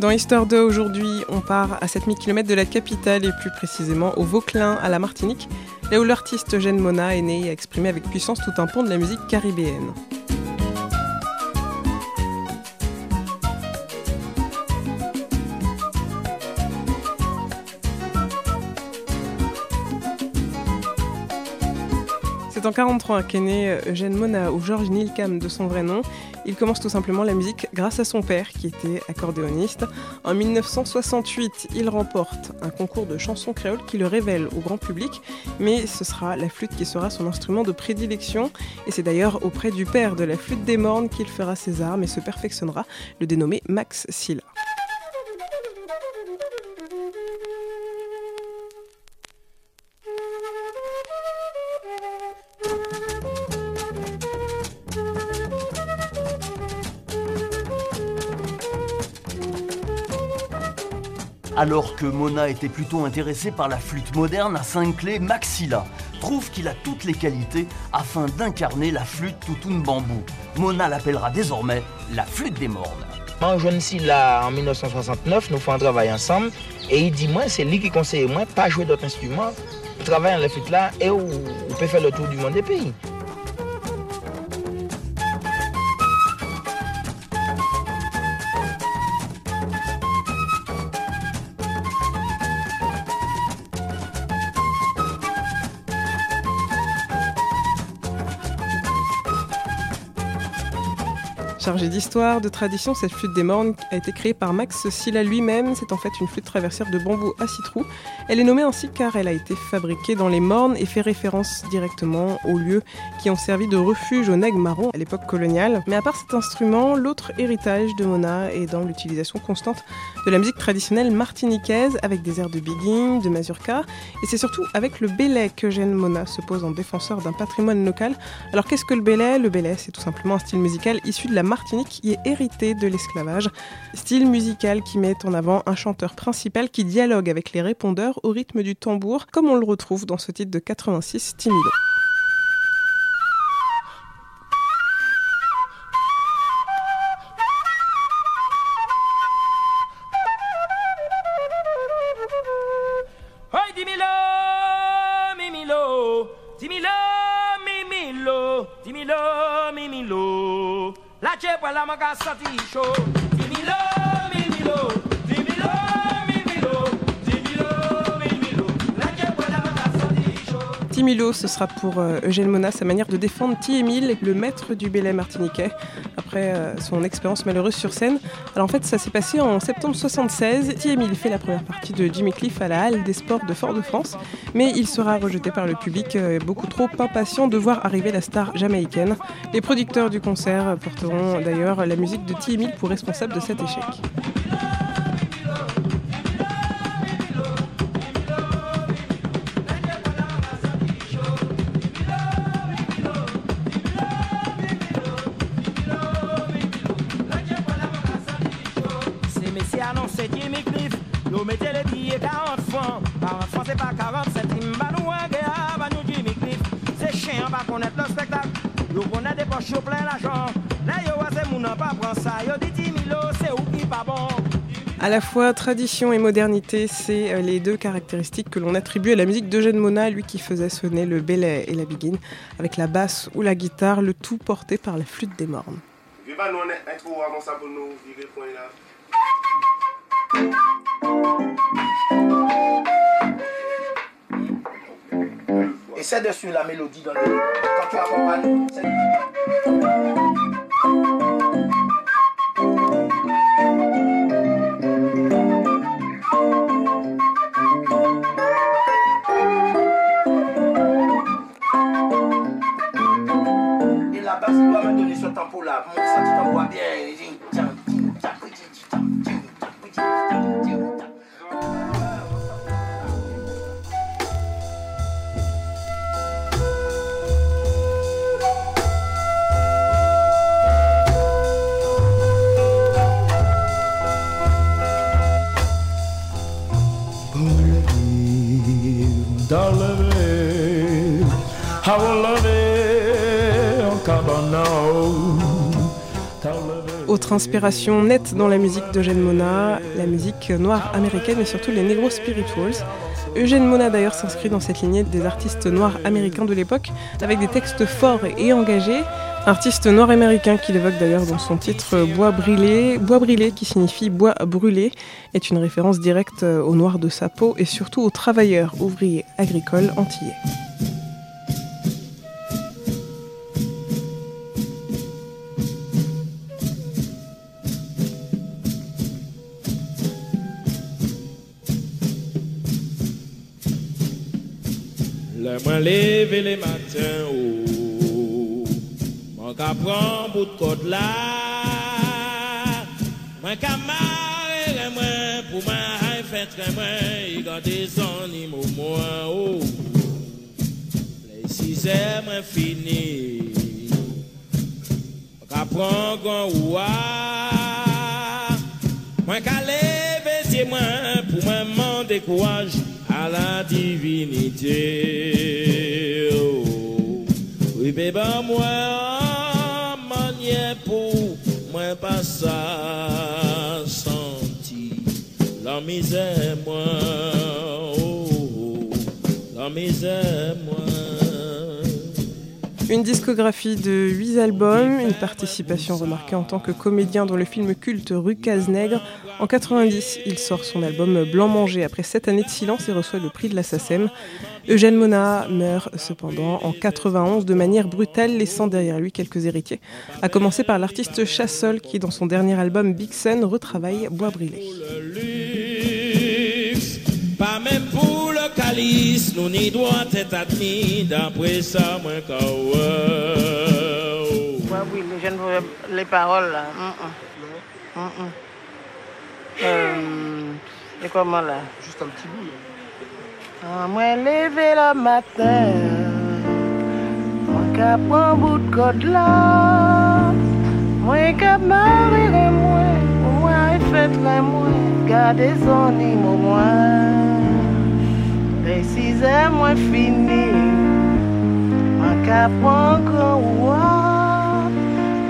Dans Histoire 2 aujourd'hui, on part à 7000 km de la capitale et plus précisément au Vauclin, à la Martinique, là où l'artiste Eugène Mona est né et a exprimé avec puissance tout un pont de la musique caribéenne. En 43 qu'est né Eugène Mona ou Georges Nilkam de son vrai nom. Il commence tout simplement la musique grâce à son père qui était accordéoniste. En 1968, il remporte un concours de chansons créoles qui le révèle au grand public, mais ce sera la flûte qui sera son instrument de prédilection. Et c'est d'ailleurs auprès du père de la flûte des mornes qu'il fera ses armes et se perfectionnera, le dénommé Max Silla. Alors que Mona était plutôt intéressé par la flûte moderne à cinq clés, Maxilla trouve qu'il a toutes les qualités afin d'incarner la flûte toutoune bambou. Mona l'appellera désormais la flûte des mornes. Moi, je suis là en 1969, nous faisons un travail ensemble et il dit moi, c'est lui qui conseille moi pas jouer d'autres instruments, travailler dans la flûte là et on peut faire le tour du monde des pays. Chargée d'histoire, de tradition, cette flûte des mornes a été créée par Max Silla lui-même. C'est en fait une flûte traversière de bambou à six trous. Elle est nommée ainsi car elle a été fabriquée dans les mornes et fait référence directement aux lieux qui ont servi de refuge aux nègres marrons à l'époque coloniale. Mais à part cet instrument, l'autre héritage de Mona est dans l'utilisation constante de la musique traditionnelle martiniquaise avec des airs de bigging, de mazurka. Et c'est surtout avec le belay qu'Eugène Mona se pose en défenseur d'un patrimoine local. Alors qu'est-ce que le belay Le belay, c'est tout simplement un style musical issu de la Martinique qui est hérité de l'esclavage. Style musical qui met en avant un chanteur principal qui dialogue avec les répondeurs au rythme du tambour, comme on le retrouve dans ce titre de 86, Timido. Timilo, ce sera pour euh, Eugène Mona sa manière de défendre Ti Émile, le maître du belay martiniquais, après euh, son expérience malheureuse sur scène. Alors en fait, ça s'est passé en septembre 76. Ti Émile fait la première partie de Jimmy Cliff à la Halle des Sports de Fort-de-France, mais il sera rejeté par le public, euh, beaucoup trop impatient de voir arriver la star jamaïcaine. Les producteurs du concert porteront d'ailleurs la musique de Ti Émile pour responsable de cet échec. C'est Messi annonce Jimmy Cliff. Nous mettez les billets 40 francs. 40 francs, c'est pas 40 centimes. Bah nous, un gars, bah nous, Jimmy Cliff. C'est chiant, pas connaître le spectacle. Nous connaît des poches au plein l'argent. Là, yo, c'est mon nom, pas prendre ça. Yo, dit 10 000, c'est où qui pas bon? À la fois tradition et modernité, c'est euh, les deux caractéristiques que l'on attribue à la musique d'Eugène Mona, lui qui faisait sonner le belay et la biguine, avec la basse ou la guitare, le tout porté par la flûte des mornes. Essaie de suivre la mélodie dans le... Quand tu accompagnes... Et la basse doit me donner ce tempo là. Mon ça tu t'envoies Autre inspiration nette dans la musique d'Eugène Mona, la musique noire américaine et surtout les Negro Spirituals. Eugène Mona d'ailleurs s'inscrit dans cette lignée des artistes noirs américains de l'époque avec des textes forts et engagés. Artiste noir américain qu'il évoque d'ailleurs dans son titre Bois brûlé. Bois brûlé qui signifie bois brûlé est une référence directe aux noirs de sa peau et surtout aux travailleurs ouvriers agricoles antillais. Les matins, mon ka prend bout de côte là, moi ka marrer moi pour moi faire moi, il garder son immo moi, oh, six heures moi fini, mon ka prend gon ouah, moi ka lever moi pour moi m'en décourage à la divinité. Oh. Oui, bébé, moi, senti la misère, moi, oh, la misère, moi. Une discographie de 8 albums, une participation remarquée en tant que comédien dans le film culte Rue Casse-Nègre. En 90, il sort son album Blanc Manger après 7 années de silence et reçoit le prix de la SACEM. Eugène Mona meurt cependant en 91 de manière brutale, laissant derrière lui quelques héritiers. À commencer par l'artiste Chassol qui, dans son dernier album Big Sun, retravaille Bois Brûlé. Nous n'y doit être admis, d'après ça, moi, quand Bois brûlé, je ne vois les paroles là. Mm -mm. Mm euh, et comment là? Juste un petit bout. Là. Ah, moi, levé le matin, moi, cap un bout de côte là, moi, cap marrer moi, moins, fait moi, gardez son îme au moins. Fini, un grand ouah,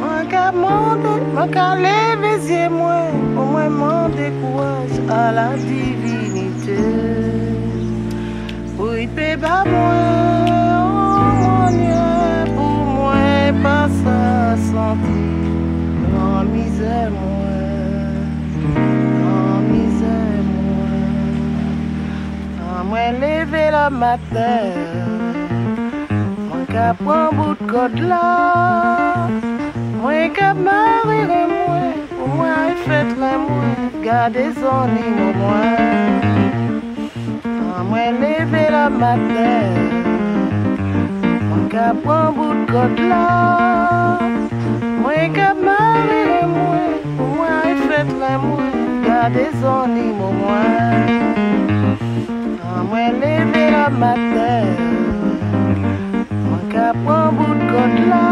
moi, cap monter, moi, cap lever moi, au moins, m'en décourage à la divinité. Oui, bébé, moi, oh mon Dieu, pour moi, pas ça sentir. En misère, moi, le matin, moi, qu'à prendre bout de côte là. Moi, qu'à marrer, moi, pour moi, fait moi, garder son île au moins moi lever le matin, moi qu'à prendre bout de côte là, moi qu'à marrer moi, pour moi fait la moi, garder son île au moins. Matin, moi qu'à prendre bout de côte là,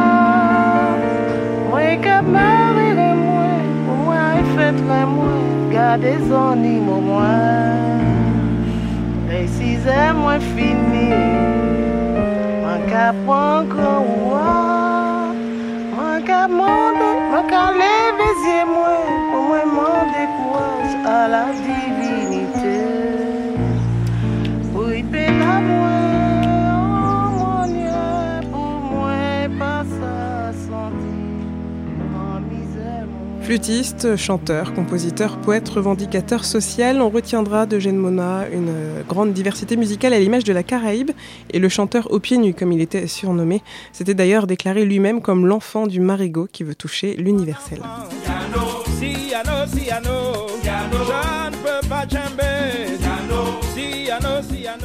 moi qu'à marrer moi, pour moi fait la moi, garder son au moins. Les six heures, moi fini. Moi qu'à monter, moi qu'à lever les moi. Pour moi, m'en décourage à la. Flûtiste, chanteur, compositeur, poète, revendicateur social, on retiendra d'Eugène Mona une grande diversité musicale à l'image de la Caraïbe et le chanteur aux pieds nus comme il était surnommé. C'était d'ailleurs déclaré lui-même comme l'enfant du marigot qui veut toucher l'universel.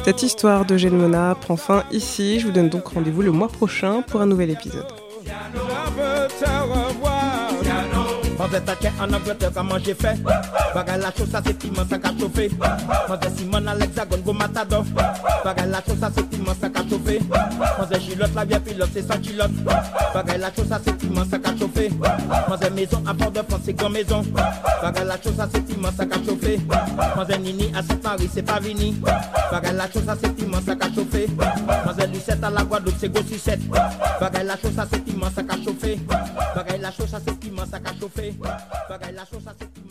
Cette histoire d'Eugène Mona prend fin ici. Je vous donne donc rendez-vous le mois prochain pour un nouvel épisode. Je veux te revoir. Quand Mademoiselle Thatcher en Angleterre, comment j'ai fait Bagay la chose, ça c'est immense, ça qu'a chauffé. Mademoiselle Simone à l'hexagone, go matador. Bagay la chose, ça c'est immense, ça qu'a chauffé. Mademoiselle Gilotte, la vieille pilote, c'est sans chilote. Bagay la chose, ça c'est immense, ça qu'a chauffé. Mademoiselle Maison à Port-de-France, c'est grand maison. Bagay la chose, ça c'est immense, ça qu'a chauffé. Mademoiselle Nini à Saint-Henri, c'est pas vini. Bagay la chose, ça c'est immense, ça qu'a chauffé. Mademoiselle Lucette à la Guadeloupe, c'est go sucette. Bagay la chose, ça c'est immense, ça qu'a chauffé. Bagay la chose, ça c'est immense, ça qu'a chauffé. Bagay la chose, ça c'est immense.